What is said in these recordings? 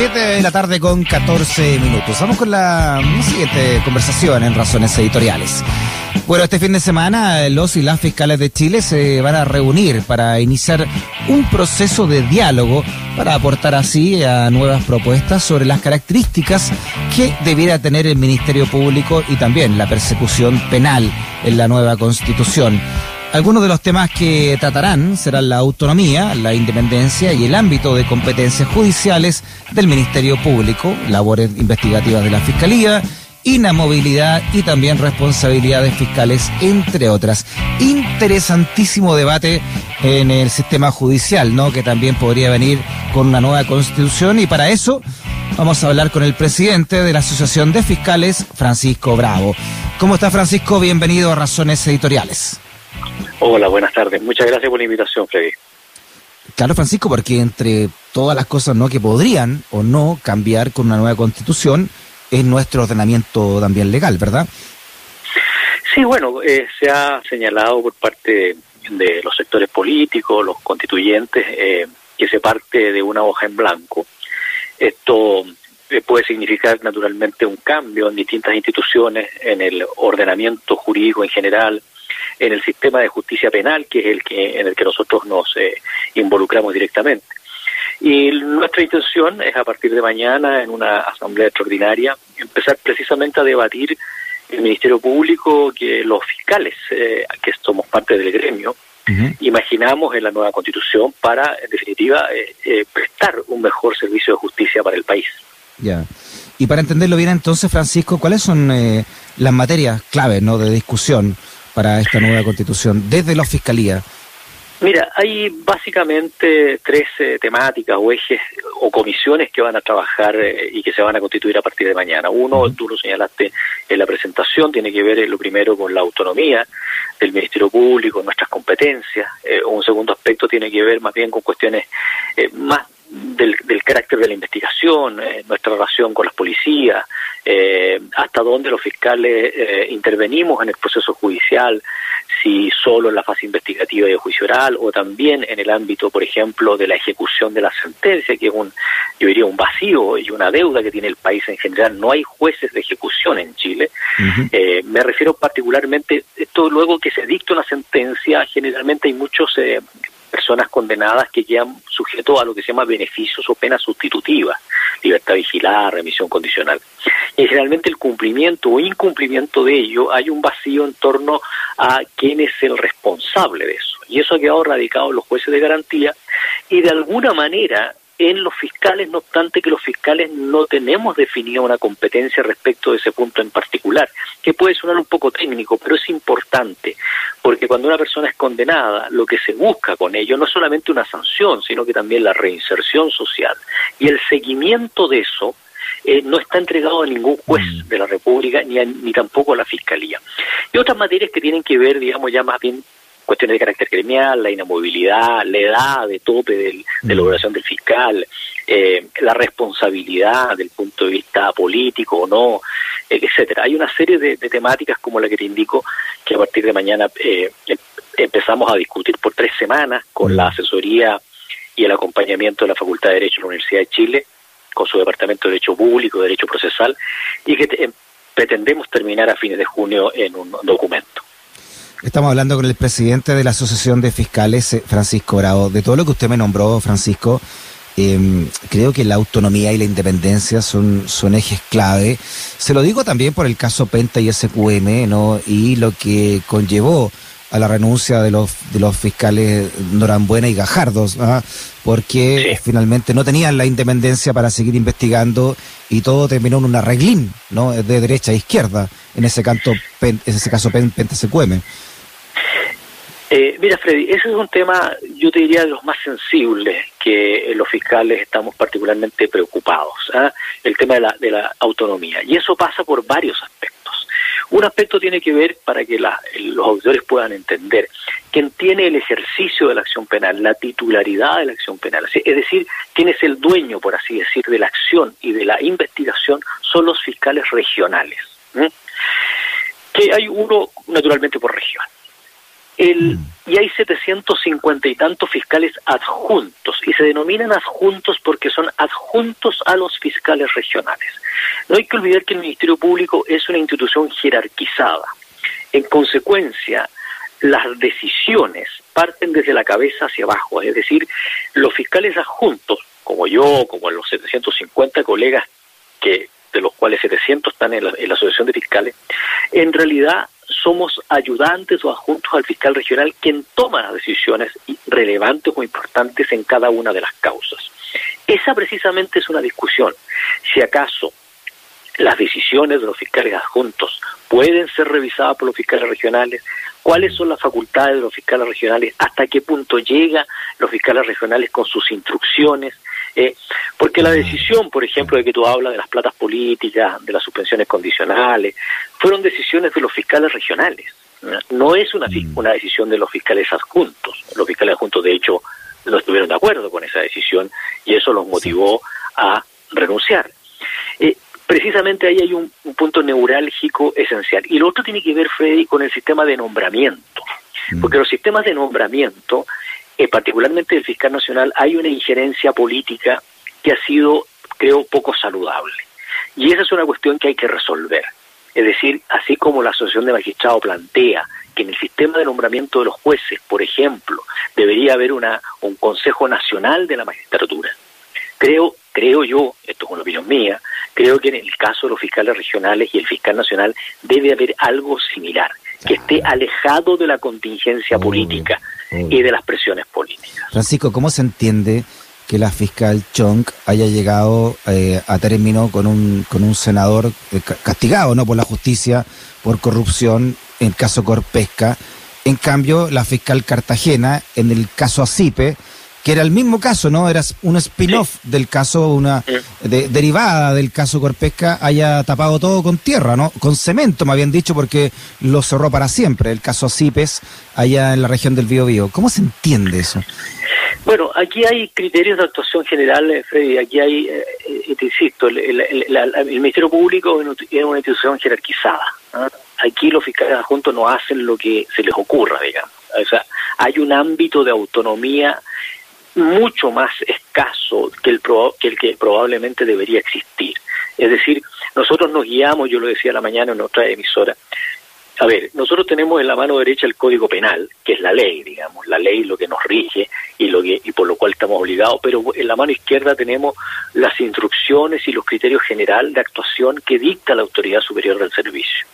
7 de la tarde con 14 minutos. Vamos con la siguiente conversación en Razones Editoriales. Bueno, este fin de semana los y las fiscales de Chile se van a reunir para iniciar un proceso de diálogo para aportar así a nuevas propuestas sobre las características que debiera tener el Ministerio Público y también la persecución penal en la nueva Constitución. Algunos de los temas que tratarán serán la autonomía, la independencia y el ámbito de competencias judiciales del Ministerio Público, labores investigativas de la Fiscalía, inamovilidad y también responsabilidades fiscales, entre otras. Interesantísimo debate en el sistema judicial, ¿no? Que también podría venir con una nueva constitución y para eso vamos a hablar con el presidente de la Asociación de Fiscales, Francisco Bravo. ¿Cómo está Francisco? Bienvenido a Razones Editoriales. Hola, buenas tardes. Muchas gracias por la invitación, Freddy. Claro, Francisco, porque entre todas las cosas ¿no? que podrían o no cambiar con una nueva constitución es nuestro ordenamiento también legal, ¿verdad? Sí, bueno, eh, se ha señalado por parte de los sectores políticos, los constituyentes, eh, que se parte de una hoja en blanco. Esto eh, puede significar naturalmente un cambio en distintas instituciones, en el ordenamiento jurídico en general, en el sistema de justicia penal, que es el que en el que nosotros nos eh, involucramos directamente. Y nuestra intención es a partir de mañana, en una asamblea extraordinaria, empezar precisamente a debatir el Ministerio Público, que los fiscales, eh, que somos parte del gremio, imaginamos en la nueva constitución para, en definitiva, eh, prestar un mejor servicio de justicia para el país. Ya. Y para entenderlo bien entonces, Francisco, ¿cuáles son las materias claves ¿no? de discusión para esta nueva constitución desde la fiscalía? Mira, hay básicamente tres eh, temáticas o ejes o comisiones que van a trabajar eh, y que se van a constituir a partir de mañana. Uno, tú lo señalaste en la presentación, tiene que ver eh, lo primero con la autonomía del Ministerio Público, nuestras competencias. un segundo aspecto tiene que ver más bien con cuestiones más del, del, carácter de la investigación, nuestra relación con las policías, eh, hasta dónde los fiscales eh, intervenimos en el proceso judicial, si solo en la fase investigativa y de juicio oral o también en el ámbito, por ejemplo, de la ejecución de la sentencia, que es un, yo diría, un vacío y una deuda que tiene el país en general. No hay jueces de ejecución en Chile. eh, me refiero particularmente, esto luego que se dicta una sentencia, generalmente hay muchos eh, personas condenadas que quedan sujetos a lo que se llama beneficios o penas sustitutivas, libertad vigilada, remisión condicional. Y generalmente el cumplimiento o incumplimiento de ello hay un vacío en torno a quién es el responsable de eso. Y eso ha quedado radicado en los jueces de garantía y de alguna manera en los fiscales, no obstante que los fiscales no tenemos definida una competencia respecto de ese punto en particular, que puede sonar un poco técnico, pero es importante, porque cuando una persona es condenada, lo que se busca con ello no es solamente una sanción, sino que también la reinserción social. Y el seguimiento de eso eh, no está entregado a ningún juez mm. de la República ni, ni tampoco a la Fiscalía. Y otras materias que tienen que ver, digamos, ya más bien cuestiones de carácter gremial, la inamovilidad, la edad de tope del, de la mm. operación del fiscal, eh, la responsabilidad del punto de vista político o no, eh, etcétera. Hay una serie de, temáticas como la que te indico que a partir de mañana eh, em, empezamos a discutir por tres semanas con la asesoría y el acompañamiento de la Facultad de Derecho de la Universidad de Chile, con su Departamento de Derecho Público, Derecho Procesal, y que em, pretendemos terminar a fines de junio en un documento. Estamos hablando con el presidente de la Asociación de Fiscales, eh, Francisco Bravo. De todo lo que usted me nombró, Francisco, em, creo que la autonomía y la independencia son, son ejes clave. Se lo digo también por el caso Penta y SQM, ¿no? Y lo que conllevó a la renuncia de los, de los fiscales Norambuena y Gajardos, ¿ah? porque finalmente no tenían la independencia para seguir investigando y todo terminó en un arreglín, ¿no? De derecha a izquierda, en ese, canto, en ese caso Penta SQM. Eh, mira, Freddy, ese es un tema, yo te diría, de los más sensibles que los fiscales estamos particularmente preocupados, ¿ah? el tema de la, de la autonomía. Y eso pasa por varios aspectos. Un aspecto tiene que ver, para que los auditores puedan entender, quien tiene el ejercicio de la acción penal, la titularidad de la acción penal, es decir, quién es el dueño, por así decir, de la acción y de la investigación, son los fiscales regionales. Que hay uno, naturalmente, por región El, y hay 750 y tantos fiscales adjuntos, y se denominan adjuntos porque son adjuntos a los fiscales regionales. No hay que olvidar que el Ministerio Público es una institución jerarquizada. En consecuencia, las decisiones parten desde la cabeza hacia abajo, es decir, los fiscales adjuntos, como yo, como los 750 colegas que de los cuales 700 están en la, en la Asociación de Fiscales, en realidad somos ayudantes o adjuntos al fiscal regional quien toma las decisiones relevantes o importantes en cada una de las causas. Esa precisamente es una discusión. Si acaso las decisiones de los fiscales adjuntos pueden ser revisadas por los fiscales regionales, cuáles son las facultades de los fiscales regionales, hasta qué punto llegan los fiscales regionales con sus instrucciones, eh, porque la decisión, por ejemplo, de que tú hablas de las platas políticas, de las suspensiones condicionales, fueron decisiones de los fiscales regionales. No es una, mm. una decisión de los fiscales adjuntos. Los fiscales adjuntos, de hecho, no estuvieron de acuerdo con esa decisión y eso los motivó a renunciar. Eh, precisamente ahí hay un, punto neurálgico esencial. Y lo otro tiene que ver, Freddy, con el sistema de nombramiento. Mm. Porque los sistemas de nombramiento, eh, particularmente el fiscal nacional, hay una injerencia política que ha sido, creo, poco saludable. Y esa es una cuestión que hay que resolver. Es decir, así como la Asociación de Magistrados plantea que en el sistema de nombramiento de los jueces, por ejemplo, debería haber una, un Consejo Nacional de la Magistratura. Creo, creo yo, esto es una opinión mía, creo que en el caso de los fiscales regionales y el fiscal nacional debe haber algo similar, que esté alejado de la contingencia política y de las presiones políticas. Francisco, ¿cómo se entiende que la fiscal Chong haya llegado eh, a término con un, con un senador eh, castigado no por la justicia por corrupción en el caso Corpesca? En cambio, la fiscal Cartagena, en el caso Acipe, que era el mismo caso, ¿no? Era un spin-off del caso, una derivada del caso Corpesca, haya tapado todo con tierra, ¿no? Con cemento, me habían dicho, porque lo cerró para siempre, el caso Cipes, allá en la región del Biobío. ¿Cómo se entiende eso? Bueno, aquí hay criterios de actuación general, eh, Freddy. Aquí hay, eh, eh, te insisto, el, Ministerio Público es una institución jerarquizada. Aquí los fiscales adjuntos no hacen lo que se les ocurra, digamos. O sea, hay un ámbito de autonomía mucho más escaso que el, que el que probablemente debería existir. Es decir, nosotros nos guiamos, yo lo decía la mañana en otra emisora, a ver, nosotros tenemos en la mano derecha el Código Penal, que es la ley, digamos, la ley lo que nos rige y lo que y por lo cual estamos obligados, pero en la mano izquierda tenemos las instrucciones y los criterios generales de actuación que dicta la autoridad superior del servicio.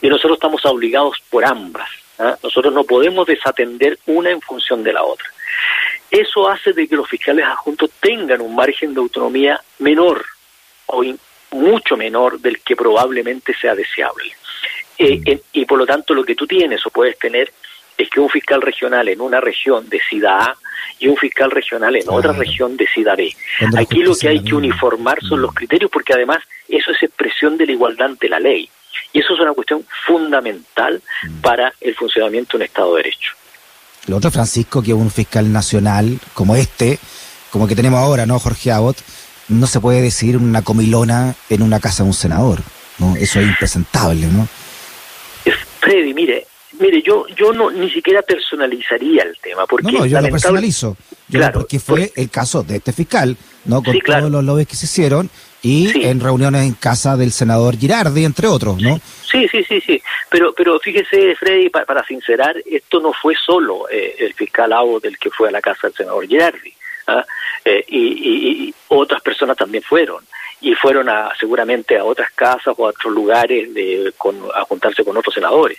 Y nosotros estamos obligados por ambas. ¿ah? Nosotros no podemos desatender una en función de la otra. Eso hace de que los fiscales adjuntos tengan un margen de autonomía menor o mucho menor del que probablemente sea deseable. Eh, mm. y por lo tanto lo que tú tienes o puedes tener es que un fiscal regional en una región decida A y un fiscal regional en otra región decida B. Aquí lo que hay que uniformar son los mm. criterios porque además eso es expresión de la igualdad ante la ley. Y eso es una cuestión fundamental mm. para el funcionamiento de un Estado de Derecho. Lo otro, Francisco, que un fiscal nacional como este, como que tenemos ahora, ¿no, Jorge Abbott? No se puede decidir una comilona en una casa de un senador, ¿no? Eso es impresentable, ¿no? Freddy, mire, mire, yo yo no ni siquiera personalizaría el tema porque no, no yo lo personalizo, claro, porque fue el caso de este fiscal, no con todos los lobbies que se hicieron y en reuniones en casa del senador Girardi, entre otros, ¿no? Sí, sí, sí, sí. Pero, pero fíjese, Freddy, para, sincerar, esto no fue solo eh, el fiscal Abo del que fue a la casa del senador Girardi. ¿ah? Eh, y, otras personas también fueron. Y fueron a, seguramente a otras casas o a otros lugares de, con, a juntarse con otros senadores.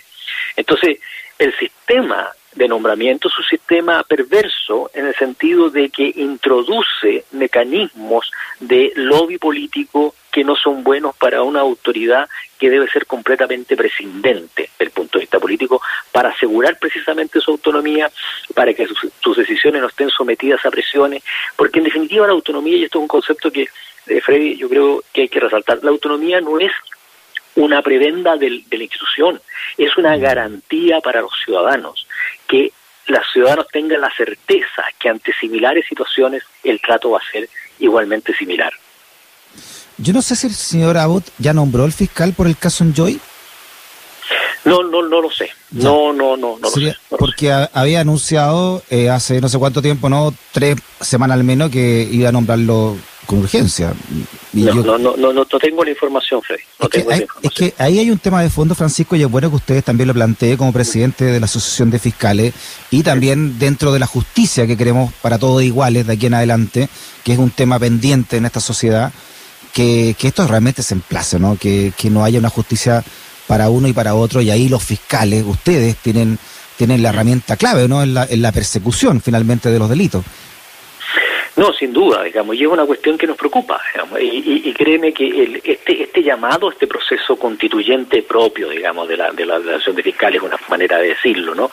Entonces, el sistema de nombramiento es un sistema perverso en el sentido de que introduce mecanismos de lobby político que no son buenos para una autoridad que debe ser completamente prescindente del punto de vista político para asegurar precisamente su autonomía, para que sus, decisiones no estén sometidas a presiones, porque en definitiva la autonomía, y esto es un concepto que, eh, Freddy, yo creo que hay que resaltar, la autonomía no es una prebenda de la institución, es una garantía para los ciudadanos, que los ciudadanos tengan la certeza que ante similares situaciones el trato va a ser igualmente similar. Yo no sé si el señor Abbott ya nombró al fiscal por el caso Enjoy. No, no, no lo sé. No, no, no, no, lo sé. porque había anunciado eh, hace no sé cuánto tiempo, no tres semanas al menos, que iba a nombrarlo con urgencia. No, yo- no, no, no, no tengo la información, Freddy. No es, tengo hay, información. que ahí hay un tema de fondo, Francisco, y es bueno que ustedes también lo planteen como presidente de la Asociación de Fiscales y también dentro de la justicia que queremos para todos iguales de aquí en adelante, que es un tema pendiente en esta sociedad, que, que esto realmente se emplace, ¿no? Que, que no haya una justicia para uno y para otro, y ahí los fiscales, ustedes tienen, tienen la herramienta clave, ¿no? En la, en la persecución finalmente de los delitos. No, sin duda, digamos, y es una cuestión que nos preocupa, digamos, y, créeme que el- este, este llamado, este proceso constituyente propio, digamos, de la, de la relación de fiscales, una manera de decirlo, ¿no?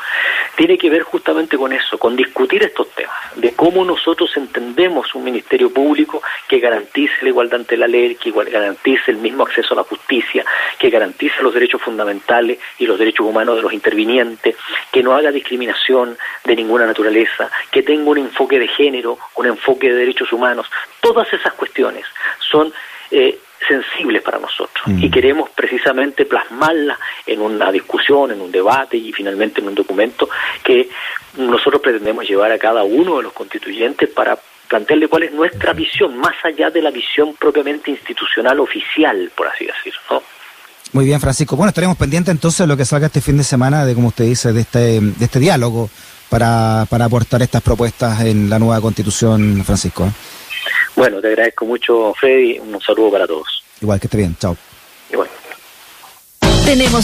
Tiene que ver justamente con eso, con discutir estos temas, de cómo nosotros entendemos un ministerio público que garantice la igualdad ante la ley, que garantice el mismo acceso a la justicia, que garantice los derechos fundamentales y los derechos humanos de los intervinientes, que no haga discriminación de ninguna naturaleza, que tenga un enfoque de género, un enfoque de derechos humanos. Todas esas cuestiones son eh, sensibles para nosotros Mm. y queremos precisamente plasmarlas en una discusión, en un debate y finalmente en un documento que nosotros pretendemos llevar a cada uno de los constituyentes para plantearle cuál es nuestra visión, más allá de la visión propiamente institucional oficial, por así decirlo. ¿no? Muy bien, Francisco. Bueno, estaremos pendientes entonces de lo que salga este fin de semana, de como usted dice, de este, de este diálogo para, para aportar estas propuestas en la nueva constitución, Francisco. ¿eh? Bueno, te agradezco mucho, Freddy. Un saludo para todos. Igual que esté bien. Chao. Y bueno. Tenemos